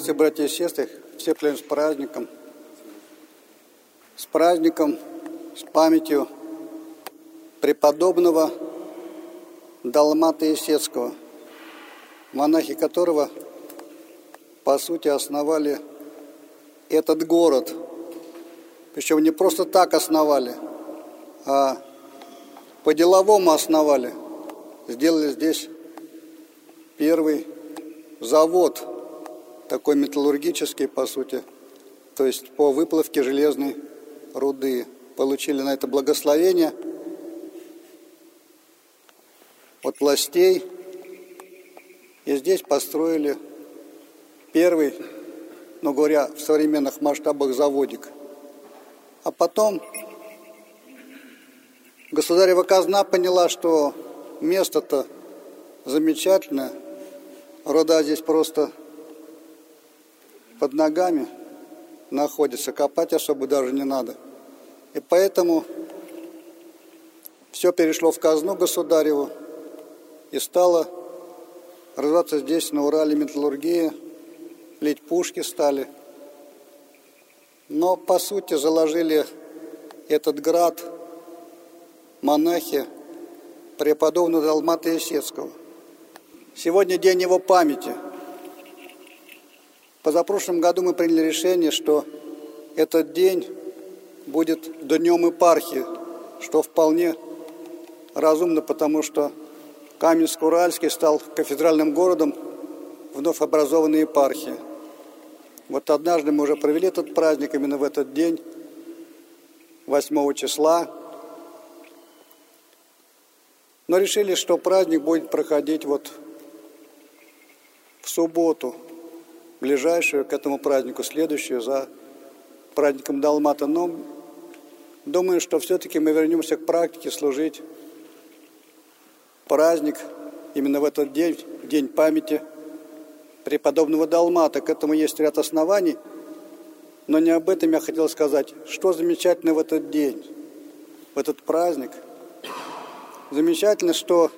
Приветствую, братья и сестры, всех с праздником. С праздником, с памятью преподобного Далмата Исецкого, монахи которого, по сути, основали этот город. Причем не просто так основали, а по-деловому основали. Сделали здесь первый завод, такой металлургический, по сути, то есть по выплавке железной руды. Получили на это благословение от властей. И здесь построили первый, ну говоря, в современных масштабах заводик. А потом государева казна поняла, что место-то замечательное, руда здесь просто под ногами находится, копать особо даже не надо. И поэтому все перешло в казну государеву и стало развиваться здесь, на Урале, металлургия, лить пушки стали. Но, по сути, заложили этот град монахи преподобного Далмата Исецкого. Сегодня день его памяти. Позапрошлом году мы приняли решение, что этот день будет днем епархии, что вполне разумно, потому что Каменск-Уральский стал кафедральным городом вновь образованной епархии. Вот однажды мы уже провели этот праздник именно в этот день, 8 числа, но решили, что праздник будет проходить вот в субботу, ближайшую к этому празднику, следующую за праздником Далмата. Но думаю, что все-таки мы вернемся к практике служить праздник именно в этот день, день памяти преподобного Далмата. К этому есть ряд оснований, но не об этом я хотел сказать. Что замечательно в этот день, в этот праздник? Замечательно, что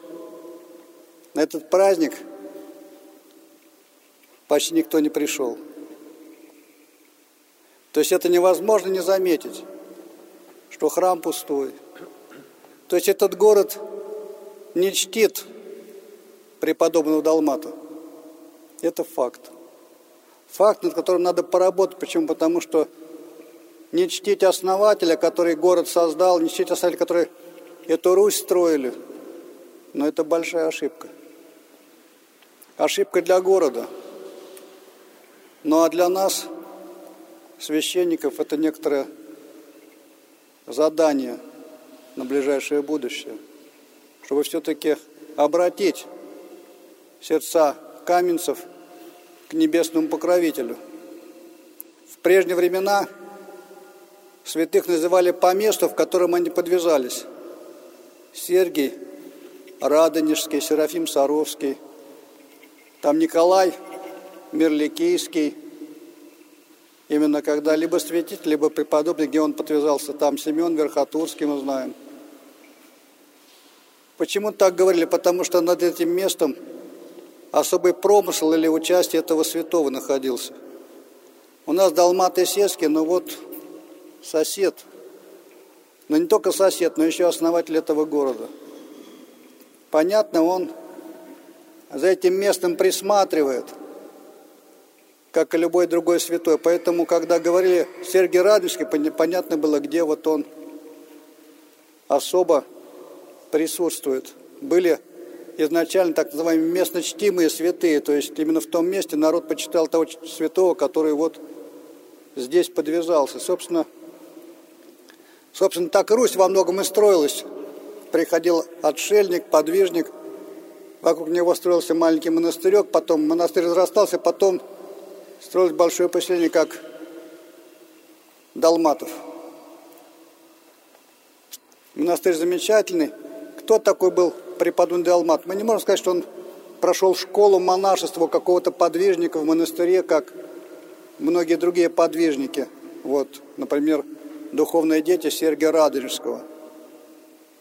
на этот праздник – почти никто не пришел. То есть это невозможно не заметить, что храм пустой. То есть этот город не чтит преподобного Далмата. Это факт. Факт, над которым надо поработать. Почему? Потому что не чтить основателя, который город создал, не чтить основателя, который эту Русь строили, но это большая ошибка. Ошибка для города – ну а для нас, священников, это некоторое задание на ближайшее будущее, чтобы все-таки обратить сердца каменцев к небесному покровителю. В прежние времена святых называли по месту, в котором они подвязались. Сергий, Радонежский, Серафим Саровский, там Николай – Мирликийский, именно когда либо святитель, либо преподобный, где он подвязался, там Семен Верхотурский мы знаем. Почему так говорили? Потому что над этим местом особый промысел или участие этого святого находился. У нас Далмат и Сески, но вот сосед, но не только сосед, но еще основатель этого города. Понятно, он за этим местом присматривает – как и любой другой святой. Поэтому, когда говорили Сергий Радонежский, понятно было, где вот он особо присутствует. Были изначально так называемые местно чтимые святые, то есть именно в том месте народ почитал того святого, который вот здесь подвязался. Собственно, собственно, так Русь во многом и строилась. Приходил отшельник, подвижник, вокруг него строился маленький монастырек, потом монастырь разрастался, потом строилось большое поселение, как Далматов. Монастырь замечательный. Кто такой был преподобный Далмат? Мы не можем сказать, что он прошел школу монашества какого-то подвижника в монастыре, как многие другие подвижники. Вот, например, духовные дети Сергия Радонежского.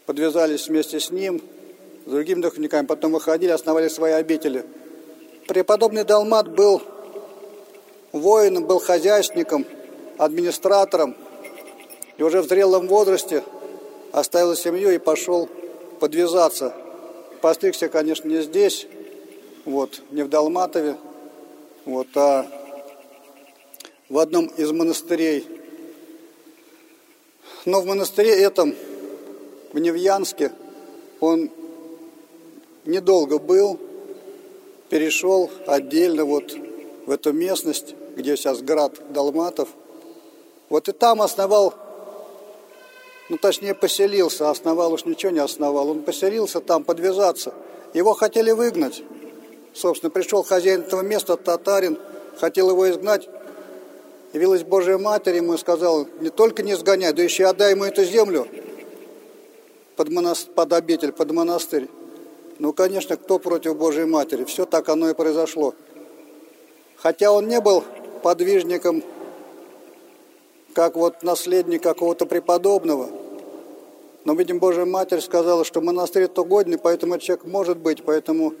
Подвязались вместе с ним, с другими духовниками, потом выходили, основали свои обители. Преподобный Далмат был воином, был хозяйственником, администратором. И уже в зрелом возрасте оставил семью и пошел подвязаться. Постригся, конечно, не здесь, вот, не в Далматове, вот, а в одном из монастырей. Но в монастыре этом, в Невьянске, он недолго был, перешел отдельно вот в эту местность, где сейчас град Далматов. Вот и там основал, ну точнее поселился, основал уж ничего не основал. Он поселился там подвязаться. Его хотели выгнать. Собственно, пришел хозяин этого места, татарин, хотел его изгнать. Явилась Божья Матерь ему и сказала, не только не сгоняй, да еще отдай ему эту землю под, монас... под обитель, под монастырь. Ну, конечно, кто против Божьей Матери? Все так оно и произошло. Хотя он не был подвижником, как вот наследник какого-то преподобного, но, видим, Божья Матерь сказала, что монастырь это годный, поэтому человек может быть, поэтому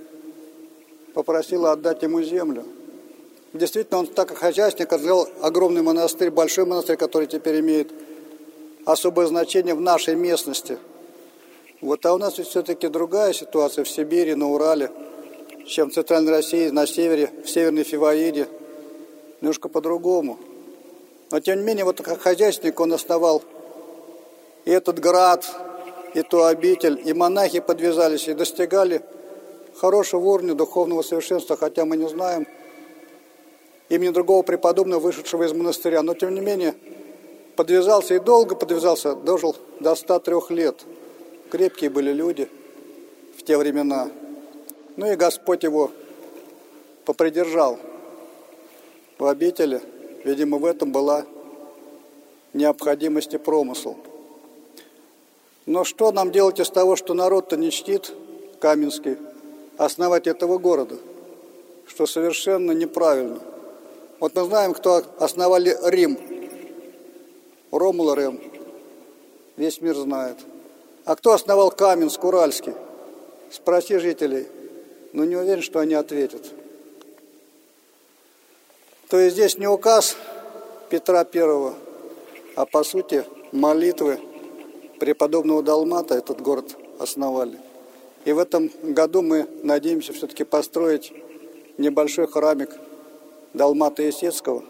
попросила отдать ему землю. Действительно, он так как хозяйственник сделал огромный монастырь, большой монастырь, который теперь имеет особое значение в нашей местности – вот, а у нас все-таки другая ситуация в Сибири, на Урале, чем в Центральной России, на севере, в Северной Фиваиде. Немножко по-другому. Но, тем не менее, вот как хозяйственник он основал и этот град, и ту обитель, и монахи подвязались, и достигали хорошего уровня духовного совершенства, хотя мы не знаем имени другого преподобного, вышедшего из монастыря. Но, тем не менее, подвязался и долго подвязался, дожил до 103 лет – крепкие были люди в те времена. Ну и Господь его попридержал в обители. Видимо, в этом была необходимость и промысл. Но что нам делать из того, что народ-то не чтит Каменский, основать этого города? Что совершенно неправильно. Вот мы знаем, кто основали Рим. Ромул Рем. Весь мир знает – а кто основал Каменск, Уральский? Спроси жителей. Но не уверен, что они ответят. То есть здесь не указ Петра Первого, а по сути молитвы преподобного Далмата этот город основали. И в этом году мы надеемся все-таки построить небольшой храмик Далмата Есецкого.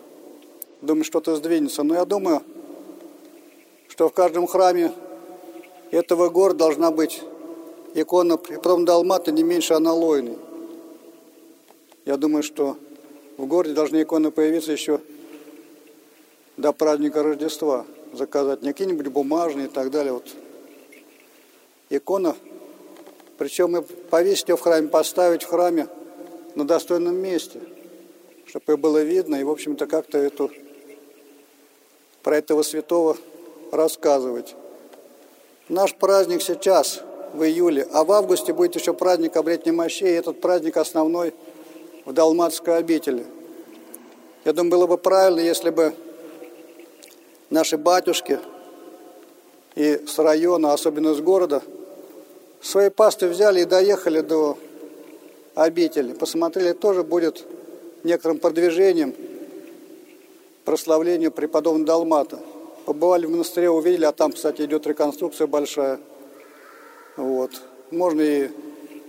Думаю, что-то сдвинется. Но я думаю, что в каждом храме этого города должна быть икона преподобного Далмата не меньше аналойной. Я думаю, что в городе должны иконы появиться еще до праздника Рождества. Заказать не какие-нибудь бумажные и так далее. Вот. Икона, причем мы повесить ее в храме, поставить в храме на достойном месте, чтобы ее было видно и, в общем-то, как-то эту, про этого святого рассказывать. Наш праздник сейчас, в июле, а в августе будет еще праздник обретения мощей, и этот праздник основной в Далматской обители. Я думаю, было бы правильно, если бы наши батюшки и с района, особенно с города, свои пасты взяли и доехали до обители. Посмотрели, тоже будет некоторым продвижением прославлению преподобного Далмата – Побывали в монастыре, увидели, а там, кстати, идет реконструкция большая. Вот. Можно и,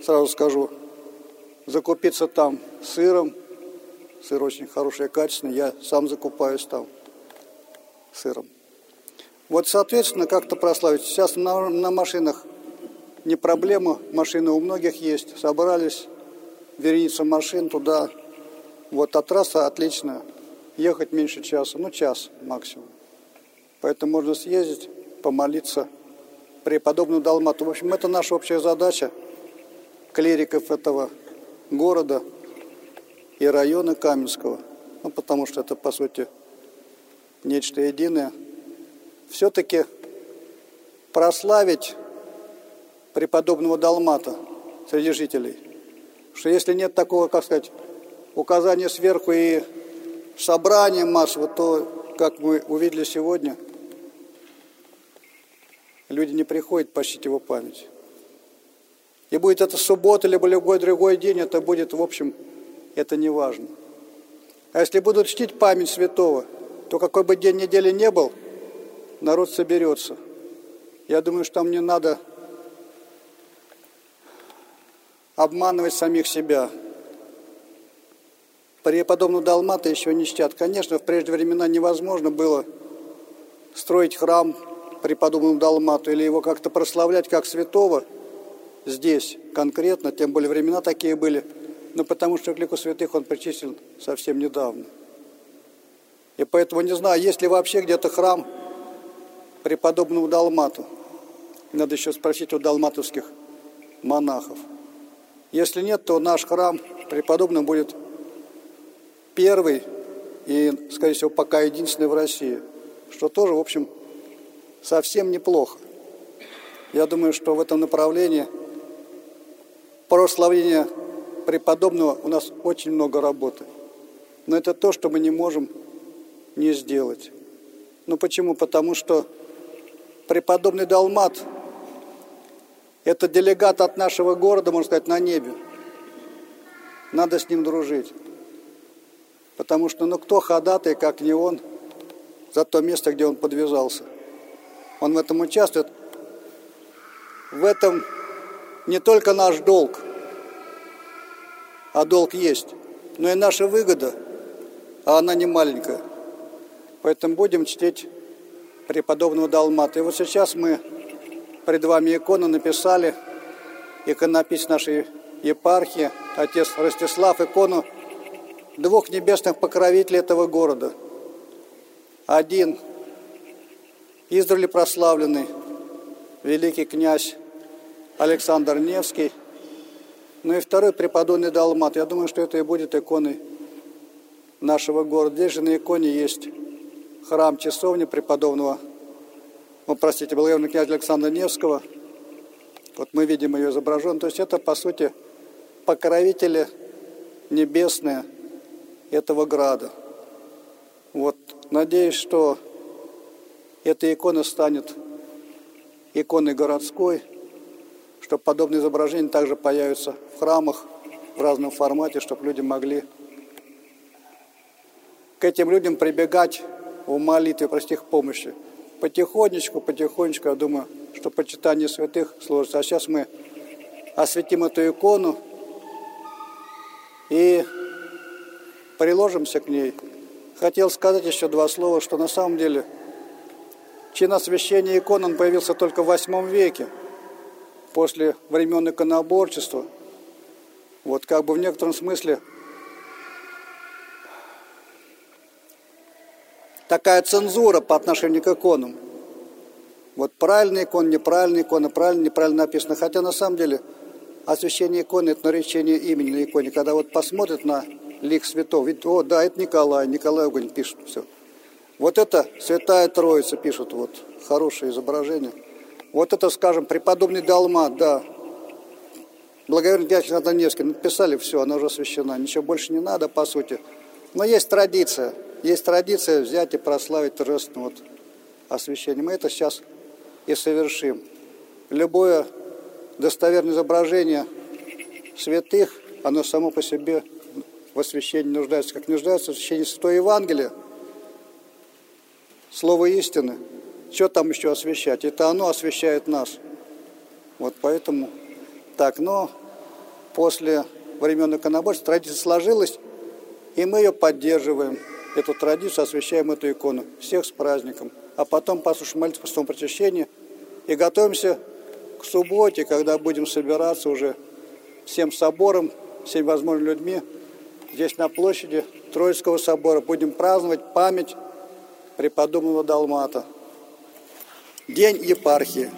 сразу скажу, закупиться там сыром. Сыр очень хороший, качественный. Я сам закупаюсь там сыром. Вот, соответственно, как-то прославить. Сейчас на, на машинах не проблема, машины у многих есть. Собрались, вереница машин туда. Вот, а трасса отличная. Ехать меньше часа, ну час максимум. Поэтому можно съездить, помолиться преподобному Далмату. В общем, это наша общая задача клириков этого города и района Каменского. Ну, потому что это, по сути, нечто единое. Все-таки прославить преподобного Далмата среди жителей. Что если нет такого, как сказать, указания сверху и собрания массового, то, как мы увидели сегодня – люди не приходят почтить его память. И будет это суббота, либо любой другой день, это будет, в общем, это не важно. А если будут чтить память святого, то какой бы день недели не был, народ соберется. Я думаю, что там не надо обманывать самих себя. Преподобного Далмата еще не чтят. Конечно, в прежние времена невозможно было строить храм преподобному Далмату или его как-то прославлять как святого здесь конкретно, тем более времена такие были, но потому что к лику святых он причислен совсем недавно. И поэтому не знаю, есть ли вообще где-то храм преподобному Далмату. Надо еще спросить у далматовских монахов. Если нет, то наш храм преподобный будет первый и, скорее всего, пока единственный в России, что тоже, в общем, совсем неплохо. Я думаю, что в этом направлении прославления преподобного у нас очень много работы. Но это то, что мы не можем не сделать. Ну почему? Потому что преподобный Далмат – это делегат от нашего города, можно сказать, на небе. Надо с ним дружить. Потому что, ну кто ходатай, как не он, за то место, где он подвязался. Он в этом участвует. В этом не только наш долг, а долг есть, но и наша выгода, а она не маленькая. Поэтому будем чтить преподобного Далмата. И вот сейчас мы пред вами икону написали, иконопись нашей епархии, отец Ростислав, икону двух небесных покровителей этого города. Один – издревле прославленный великий князь Александр Невский, ну и второй преподобный Далмат. Я думаю, что это и будет иконой нашего города. Здесь же на иконе есть храм часовни преподобного, ну, простите, благоверного князя Александра Невского. Вот мы видим ее изображен. То есть это, по сути, покровители небесные этого града. Вот, надеюсь, что эта икона станет иконой городской, чтобы подобные изображения также появятся в храмах в разном формате, чтобы люди могли к этим людям прибегать в молитве, просить их помощи. Потихонечку, потихонечку, я думаю, что почитание святых сложится. А сейчас мы осветим эту икону и приложимся к ней. Хотел сказать еще два слова, что на самом деле – Чин освящения икон он появился только в восьмом веке, после времен иконоборчества. Вот как бы в некотором смысле такая цензура по отношению к иконам. Вот правильный икон, неправильный икона, правильно, неправильно написано. Хотя на самом деле освящение иконы – это наречение имени на иконе. Когда вот посмотрят на лик святого, видят, о, да, это Николай, Николай Огонь пишет, все. Вот это Святая Троица пишут, вот хорошее изображение. Вот это, скажем, преподобный Далмат, да. Благоверный дядя Невский написали все, она уже освящена. Ничего больше не надо, по сути. Но есть традиция. Есть традиция взять и прославить торжественно вот освящение. Мы это сейчас и совершим. Любое достоверное изображение святых, оно само по себе в освящении нуждается, как нуждается в освящении Святого Евангелия – Слово истины. Что там еще освещать? Это оно освещает нас. Вот поэтому так. Но после времен иконоборства традиция сложилась, и мы ее поддерживаем. Эту традицию, освещаем эту икону. Всех с праздником. А потом послушаем молитву по святому причащению и готовимся к субботе, когда будем собираться уже всем собором, всеми возможными людьми здесь на площади Троицкого собора. Будем праздновать память преподобного Далмата. День епархии.